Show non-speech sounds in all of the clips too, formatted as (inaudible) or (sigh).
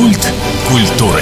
Культ культуры.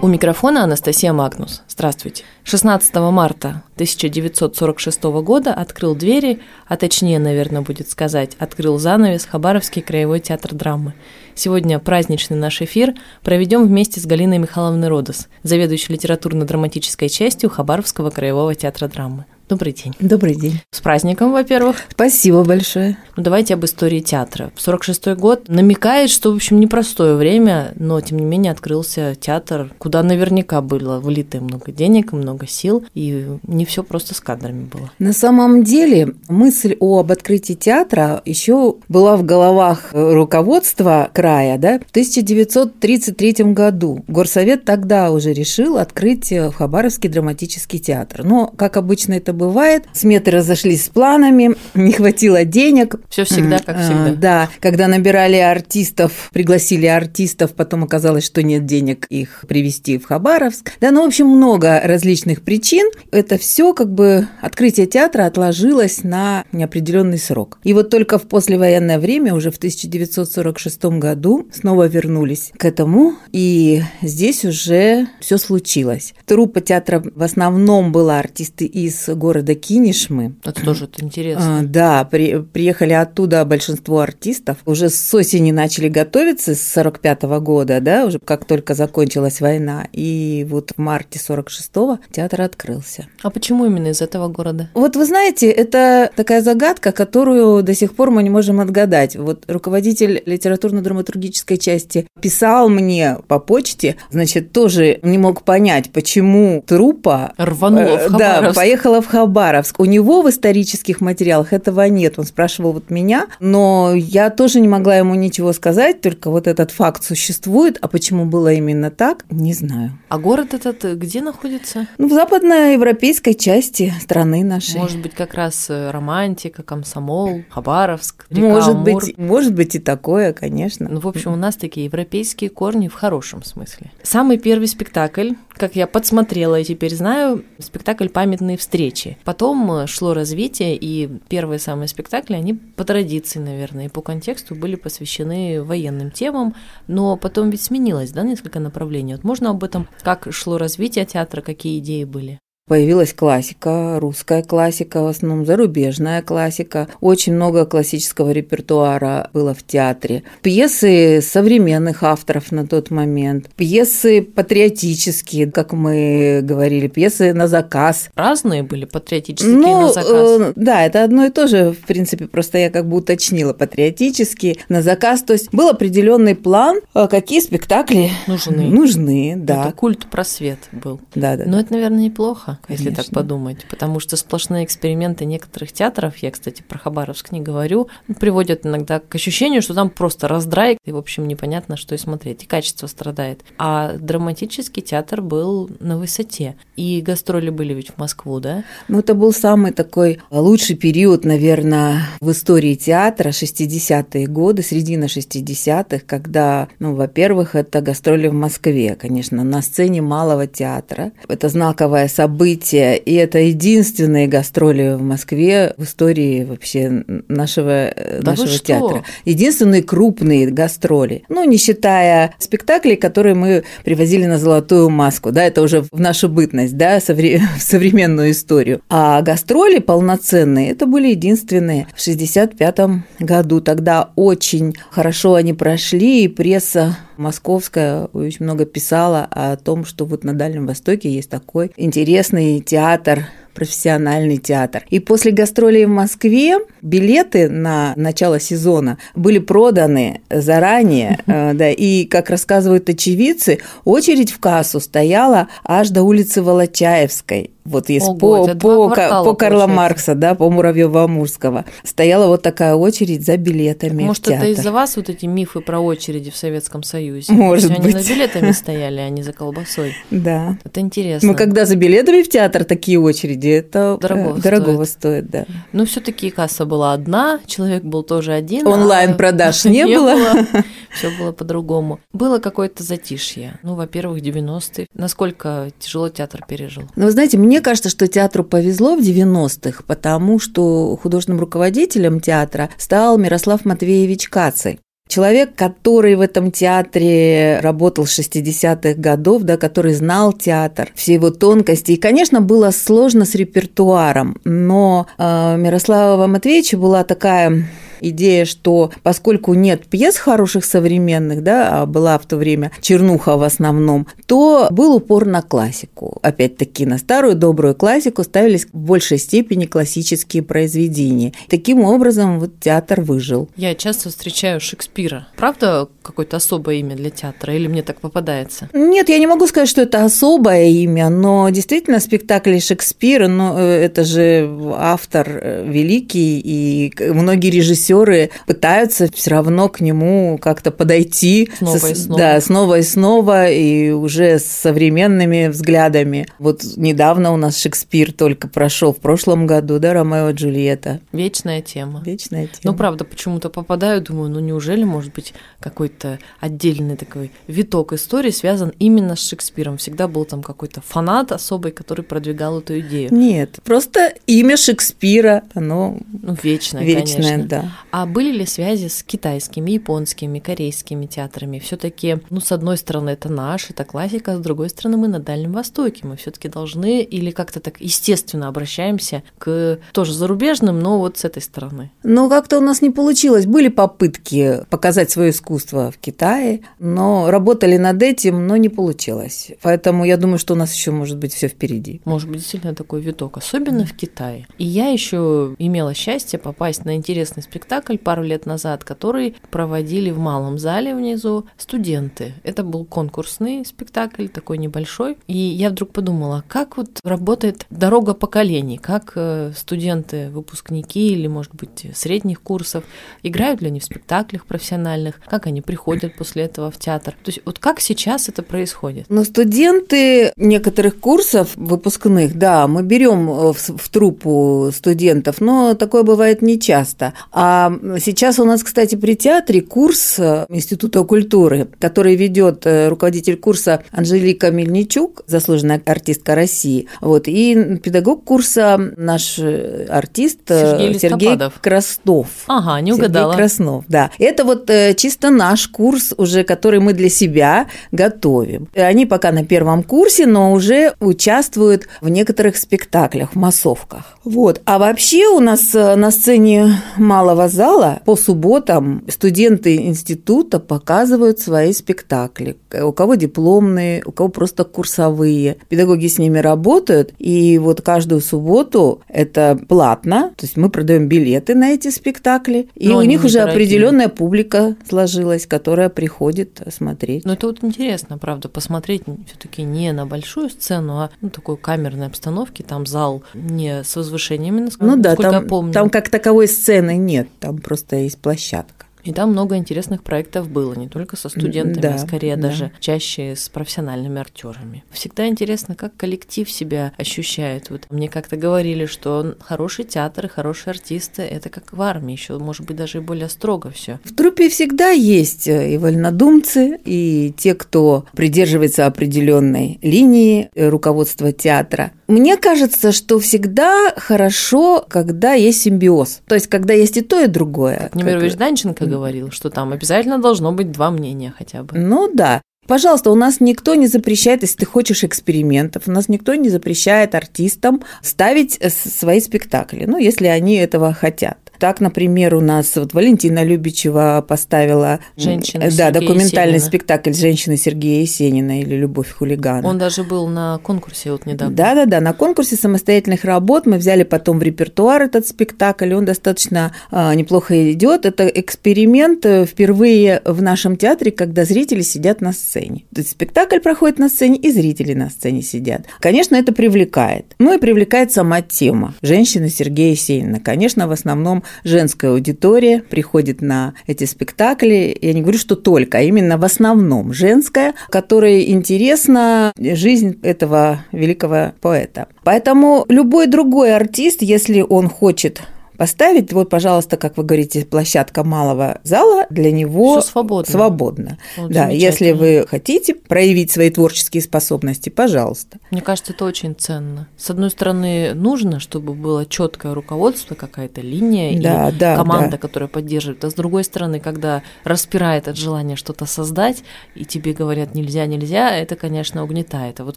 У микрофона Анастасия Магнус. Здравствуйте. 16 марта 1946 года открыл двери, а точнее, наверное, будет сказать, открыл занавес Хабаровский краевой театр драмы. Сегодня праздничный наш эфир проведем вместе с Галиной Михайловной Родос, заведующей литературно-драматической частью Хабаровского краевого театра драмы. Добрый день. Добрый день. С праздником, во-первых. Спасибо большое. Ну, давайте об истории театра. 46-й год намекает, что, в общем, непростое время, но, тем не менее, открылся театр, куда наверняка было влито много денег, много сил, и не все просто с кадрами было. На самом деле, мысль об открытии театра еще была в головах руководства края, да, в 1933 году. Горсовет тогда уже решил открыть в Хабаровский драматический театр. Но, как обычно это бывает. Сметы разошлись с планами, не хватило денег. Все всегда как а, всегда. Да, когда набирали артистов, пригласили артистов, потом оказалось, что нет денег их привести в Хабаровск. Да, ну, в общем, много различных причин. Это все как бы открытие театра отложилось на неопределенный срок. И вот только в послевоенное время, уже в 1946 году, снова вернулись к этому, и здесь уже все случилось. Труппа театра в основном была артисты из города города Кинешмы. Это тоже это интересно. А, да, при, приехали оттуда большинство артистов. Уже с осени начали готовиться, с 45 -го года, да, уже как только закончилась война. И вот в марте 46-го театр открылся. А почему именно из этого города? Вот вы знаете, это такая загадка, которую до сих пор мы не можем отгадать. Вот руководитель литературно-драматургической части писал мне по почте, значит, тоже не мог понять, почему трупа рванула в Хабаровск. Да, поехала в Хабаровск Хабаровск. У него в исторических материалах этого нет. Он спрашивал вот меня, но я тоже не могла ему ничего сказать, только вот этот факт существует. А почему было именно так, не знаю. А город этот где находится? Ну, в западноевропейской части страны нашей. Может быть, как раз э, романтика, комсомол, Хабаровск, река может Амур. быть, может быть и такое, конечно. Ну, в общем, у нас такие европейские корни в хорошем смысле. Самый первый спектакль, как я подсмотрела и теперь знаю, спектакль «Памятные встречи». Потом э, шло развитие, и первые самые спектакли, они по традиции, наверное, и по контексту были посвящены военным темам, но потом ведь сменилось, да, несколько направлений. Вот можно об этом, как шло развитие театра, какие идеи были? Появилась классика, русская классика, в основном зарубежная классика. Очень много классического репертуара было в театре. Пьесы современных авторов на тот момент. Пьесы патриотические, как мы говорили, пьесы на заказ. Разные были патриотические ну, на заказ? Э, да, это одно и то же, в принципе, просто я как бы уточнила. Патриотические на заказ. То есть был определенный план, э, какие спектакли нужны. Нужны, да. Это культ просвет был. Да, да. Но это, наверное, неплохо. Конечно. если так подумать. Потому что сплошные эксперименты некоторых театров, я, кстати, про Хабаровск не говорю, приводят иногда к ощущению, что там просто раздрай, и, в общем, непонятно, что и смотреть, и качество страдает. А драматический театр был на высоте. И гастроли были ведь в Москву, да? Ну, это был самый такой лучший период, наверное, в истории театра, 60-е годы, середина 60-х, когда, ну, во-первых, это гастроли в Москве, конечно, на сцене малого театра. Это знаковое событие событие, и это единственные гастроли в Москве в истории вообще нашего, да нашего театра. Единственные крупные гастроли. Ну, не считая спектаклей, которые мы привозили на Золотую маску, да, это уже в нашу бытность, да, (laughs) в современную историю. А гастроли полноценные, это были единственные в 65 году. Тогда очень хорошо они прошли, и пресса московская очень много писала о том, что вот на Дальнем Востоке есть такой интересный театр профессиональный театр. И после гастролей в Москве билеты на начало сезона были проданы заранее, э, да, и, как рассказывают очевидцы, очередь в кассу стояла аж до улицы Волочаевской вот есть Ого, по, по, квартала, по Карла Маркса, да, по Муравьева-Амурского, стояла вот такая очередь за билетами. Может, это из-за вас вот эти мифы про очереди в Советском Союзе? Может быть. Они за билетами (laughs) стояли, а не за колбасой. Да. Это интересно. Но когда за билетами в театр такие очереди, это дорого, э, дорогого стоит. стоит, да. Ну, все-таки касса была одна, человек был тоже один. Онлайн-продаж а... не, (laughs) не было. было. (laughs) Все было по-другому. Было какое-то затишье. Ну, во-первых, 90-е. Насколько тяжело театр пережил? Ну, вы знаете, мне кажется, что театру повезло в 90-х, потому что художественным руководителем театра стал Мирослав Матвеевич Кацель. человек, который в этом театре работал с 60-х годов, да, который знал театр, все его тонкости. И, конечно, было сложно с репертуаром, но э, Мирослава Матвеевича была такая идея, что поскольку нет пьес хороших современных, да, а была в то время чернуха в основном, то был упор на классику. Опять-таки, на старую добрую классику ставились в большей степени классические произведения. Таким образом, вот театр выжил. Я часто встречаю Шекспира. Правда, какое-то особое имя для театра, или мне так попадается? Нет, я не могу сказать, что это особое имя, но действительно спектакли Шекспира, ну, э, это же автор э, великий, и многие режиссеры режиссеры пытаются все равно к нему как-то подойти снова и снова. Да, снова и снова, и уже с современными взглядами. Вот недавно у нас Шекспир только прошел в прошлом году, да, Ромео и Джульетта. Вечная тема. Вечная тема. Ну, правда, почему-то попадаю, думаю, ну неужели может быть какой-то отдельный такой виток истории связан именно с Шекспиром? Всегда был там какой-то фанат особый, который продвигал эту идею. Нет, просто имя Шекспира, оно ну, вечное, вечное, конечно. да. А были ли связи с китайскими, японскими, корейскими театрами? Все-таки, ну, с одной стороны, это наш, это классика, с другой стороны, мы на Дальнем Востоке. Мы все-таки должны или как-то так естественно обращаемся к тоже зарубежным, но вот с этой стороны. Ну, как-то у нас не получилось. Были попытки показать свое искусство в Китае, но работали над этим, но не получилось. Поэтому я думаю, что у нас еще может быть все впереди. Может быть, действительно такой виток, особенно в Китае. И я еще имела счастье попасть на интересный спектакль спектакль пару лет назад, который проводили в малом зале внизу студенты. Это был конкурсный спектакль, такой небольшой. И я вдруг подумала, как вот работает дорога поколений, как э, студенты, выпускники или, может быть, средних курсов играют ли они в спектаклях профессиональных, как они приходят после этого в театр. То есть вот как сейчас это происходит? Но студенты некоторых курсов выпускных, да, мы берем э, в, в труппу студентов, но такое бывает нечасто. А сейчас у нас, кстати, при театре курс э, Института культуры, который ведет э, руководитель курса Анжелика Мельничук, заслуженная артистка России. Вот, и педагог курса наш э, артист Сергей, Сергей Краснов. Ага, не угадала. Сергей Краснов, да. Это вот чисто наш курс уже, который мы для себя готовим. Они пока на первом курсе, но уже участвуют в некоторых спектаклях, в массовках. Вот. А вообще у нас на сцене малого зала по субботам студенты института показывают свои спектакли. У кого дипломные, у кого просто курсовые. Педагоги с ними работают, и вот каждую субботу это платно, то есть мы продаем билеты на эти спектакли, и Но у них уже определенная публика сложилась, которая приходит смотреть. Ну это вот интересно, правда, посмотреть все-таки не на большую сцену, а ну, такой камерной обстановке, там зал не с возвышениями, насколько, ну да, там, я помню. Там как таковой сцены нет там просто есть площадка. И там много интересных проектов было, не только со студентами, да, а скорее да. даже чаще с профессиональными актерами. Всегда интересно, как коллектив себя ощущает. Вот мне как-то говорили, что хороший театр и хорошие артисты это как в армии, еще может быть даже и более строго все. В трупе всегда есть и вольнодумцы, и те, кто придерживается определенной линии руководства театра. Мне кажется, что всегда хорошо, когда есть симбиоз. То есть, когда есть и то, и другое. Как Немирович Данченко говорил, что там обязательно должно быть два мнения хотя бы. Ну да. Пожалуйста, у нас никто не запрещает, если ты хочешь экспериментов, у нас никто не запрещает артистам ставить свои спектакли, ну, если они этого хотят. Так, например, у нас вот Валентина Любичева поставила Женщина да, Сергея документальный Есенина. спектакль «Женщины Сергея Есенина» или «Любовь хулигана». Он даже был на конкурсе вот недавно. Да-да-да, на конкурсе самостоятельных работ мы взяли потом в репертуар этот спектакль, он достаточно а, неплохо идет. Это эксперимент э, впервые в нашем театре, когда зрители сидят на сцене. То есть спектакль проходит на сцене, и зрители на сцене сидят. Конечно, это привлекает. Ну и привлекает сама тема «Женщины Сергея Есенина». Конечно, в основном женская аудитория приходит на эти спектакли. Я не говорю, что только, а именно в основном женская, которой интересна жизнь этого великого поэта. Поэтому любой другой артист, если он хочет поставить. Вот, пожалуйста, как вы говорите, площадка малого зала для него Всё свободно. свободно. Вот да, если вы хотите проявить свои творческие способности, пожалуйста. Мне кажется, это очень ценно. С одной стороны, нужно, чтобы было четкое руководство, какая-то линия Да, и да, команда, да. которая поддерживает. А с другой стороны, когда распирает от желания что-то создать, и тебе говорят нельзя, нельзя, это, конечно, угнетает. А вот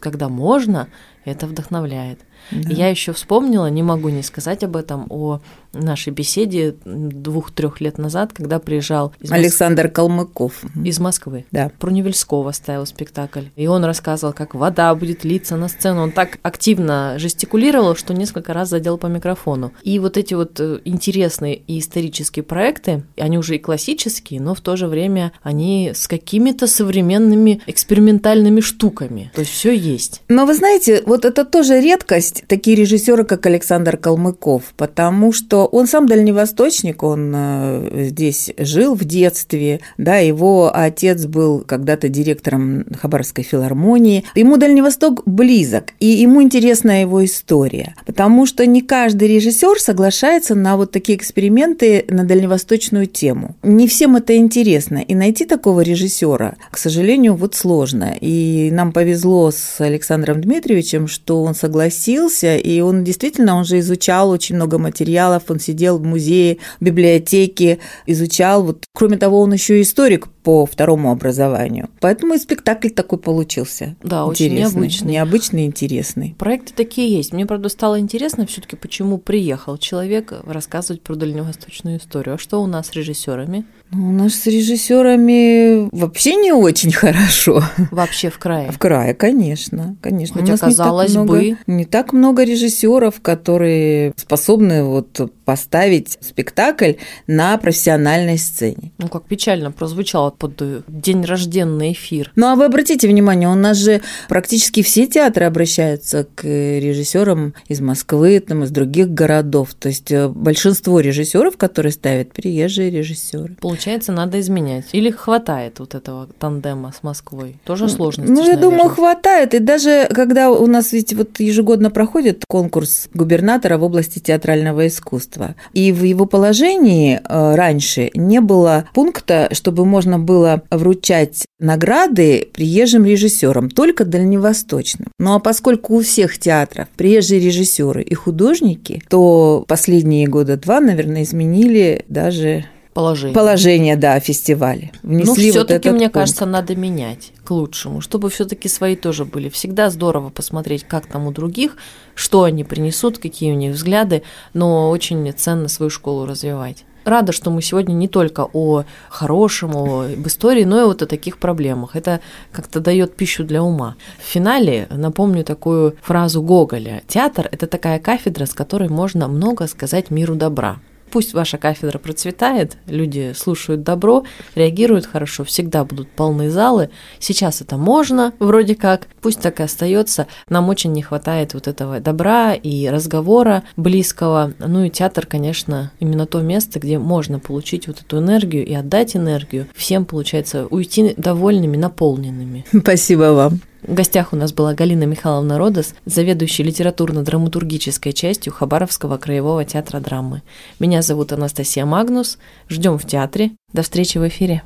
когда можно, это вдохновляет. Да. Я еще вспомнила, не могу не сказать об этом, о нашей беседе двух-трех лет назад, когда приезжал из, Мос- Александр Калмыков. из Москвы. Да. Про Невельского ставил спектакль. И он рассказывал, как вода будет литься на сцену. Он так активно жестикулировал, что несколько раз задел по микрофону. И вот эти вот э, интересные и исторические проекты, они уже и классические, но в то же время они с какими-то современными экспериментальными штуками. То есть все есть. Но вы знаете, вот это тоже редкость, такие режиссеры, как Александр Калмыков, потому что он сам дальневосточник, он э, здесь жил в детстве, да, его отец был когда-то директором Хабаровской филармонии. Ему Дальневосток близок, и ему интересна его история, потому что не каждый режиссер соглашается на вот такие эксперименты на дальневосточную тему. Не всем это интересно, и найти такого режиссера, к сожалению, вот сложно. И нам повезло с Александром Дмитриевичем, что он согласился, и он действительно, он же изучал очень много материалов, он сидел в музее, в библиотеке, изучал. Вот, кроме того, он еще и историк по второму образованию. Поэтому и спектакль такой получился. Да, очень Интересный. необычный. Необычный, интересный. Проекты такие есть. Мне, правда, стало интересно все-таки, почему приехал человек рассказывать про дальневосточную историю. А что у нас с режиссерами? Ну, У нас с режиссерами вообще не очень хорошо. Вообще в крае. В крае, конечно, конечно. Хотя, У нас не так казалось много- бы. не так много режиссеров, которые способны вот поставить спектакль на профессиональной сцене. Ну, как печально прозвучало под день рожденный эфир. Ну, а вы обратите внимание, у нас же практически все театры обращаются к режиссерам из Москвы, там, из других городов. То есть э, большинство режиссеров, которые ставят, приезжие режиссеры. Получается, надо изменять. Или хватает вот этого тандема с Москвой? Тоже сложности. Ну, я думаю, наверное. хватает. И даже когда у нас ведь вот ежегодно проходит конкурс губернатора в области театрального искусства, и в его положении э, раньше не было пункта, чтобы можно было вручать награды приезжим режиссерам, только дальневосточным. Ну а поскольку у всех театров приезжие режиссеры и художники, то последние года два, наверное, изменили даже Положение. положение, да, о фестивале. Ну, Внесли вот все-таки, этот мне пункт. кажется, надо менять к лучшему, чтобы все-таки свои тоже были. Всегда здорово посмотреть, как там у других, что они принесут, какие у них взгляды, но очень ценно свою школу развивать. Рада, что мы сегодня не только о хорошем, о, об истории, но и вот о таких проблемах. Это как-то дает пищу для ума. В финале напомню такую фразу Гоголя. Театр – это такая кафедра, с которой можно много сказать миру добра. Пусть ваша кафедра процветает, люди слушают добро, реагируют хорошо, всегда будут полные залы. Сейчас это можно, вроде как, пусть так и остается. Нам очень не хватает вот этого добра и разговора близкого. Ну и театр, конечно, именно то место, где можно получить вот эту энергию и отдать энергию. Всем получается уйти довольными, наполненными. Спасибо вам. В гостях у нас была Галина Михайловна Родос, заведующая литературно-драматургической частью Хабаровского краевого театра драмы. Меня зовут Анастасия Магнус. Ждем в театре. До встречи в эфире.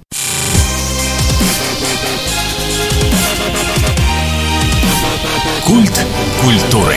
Культ культуры.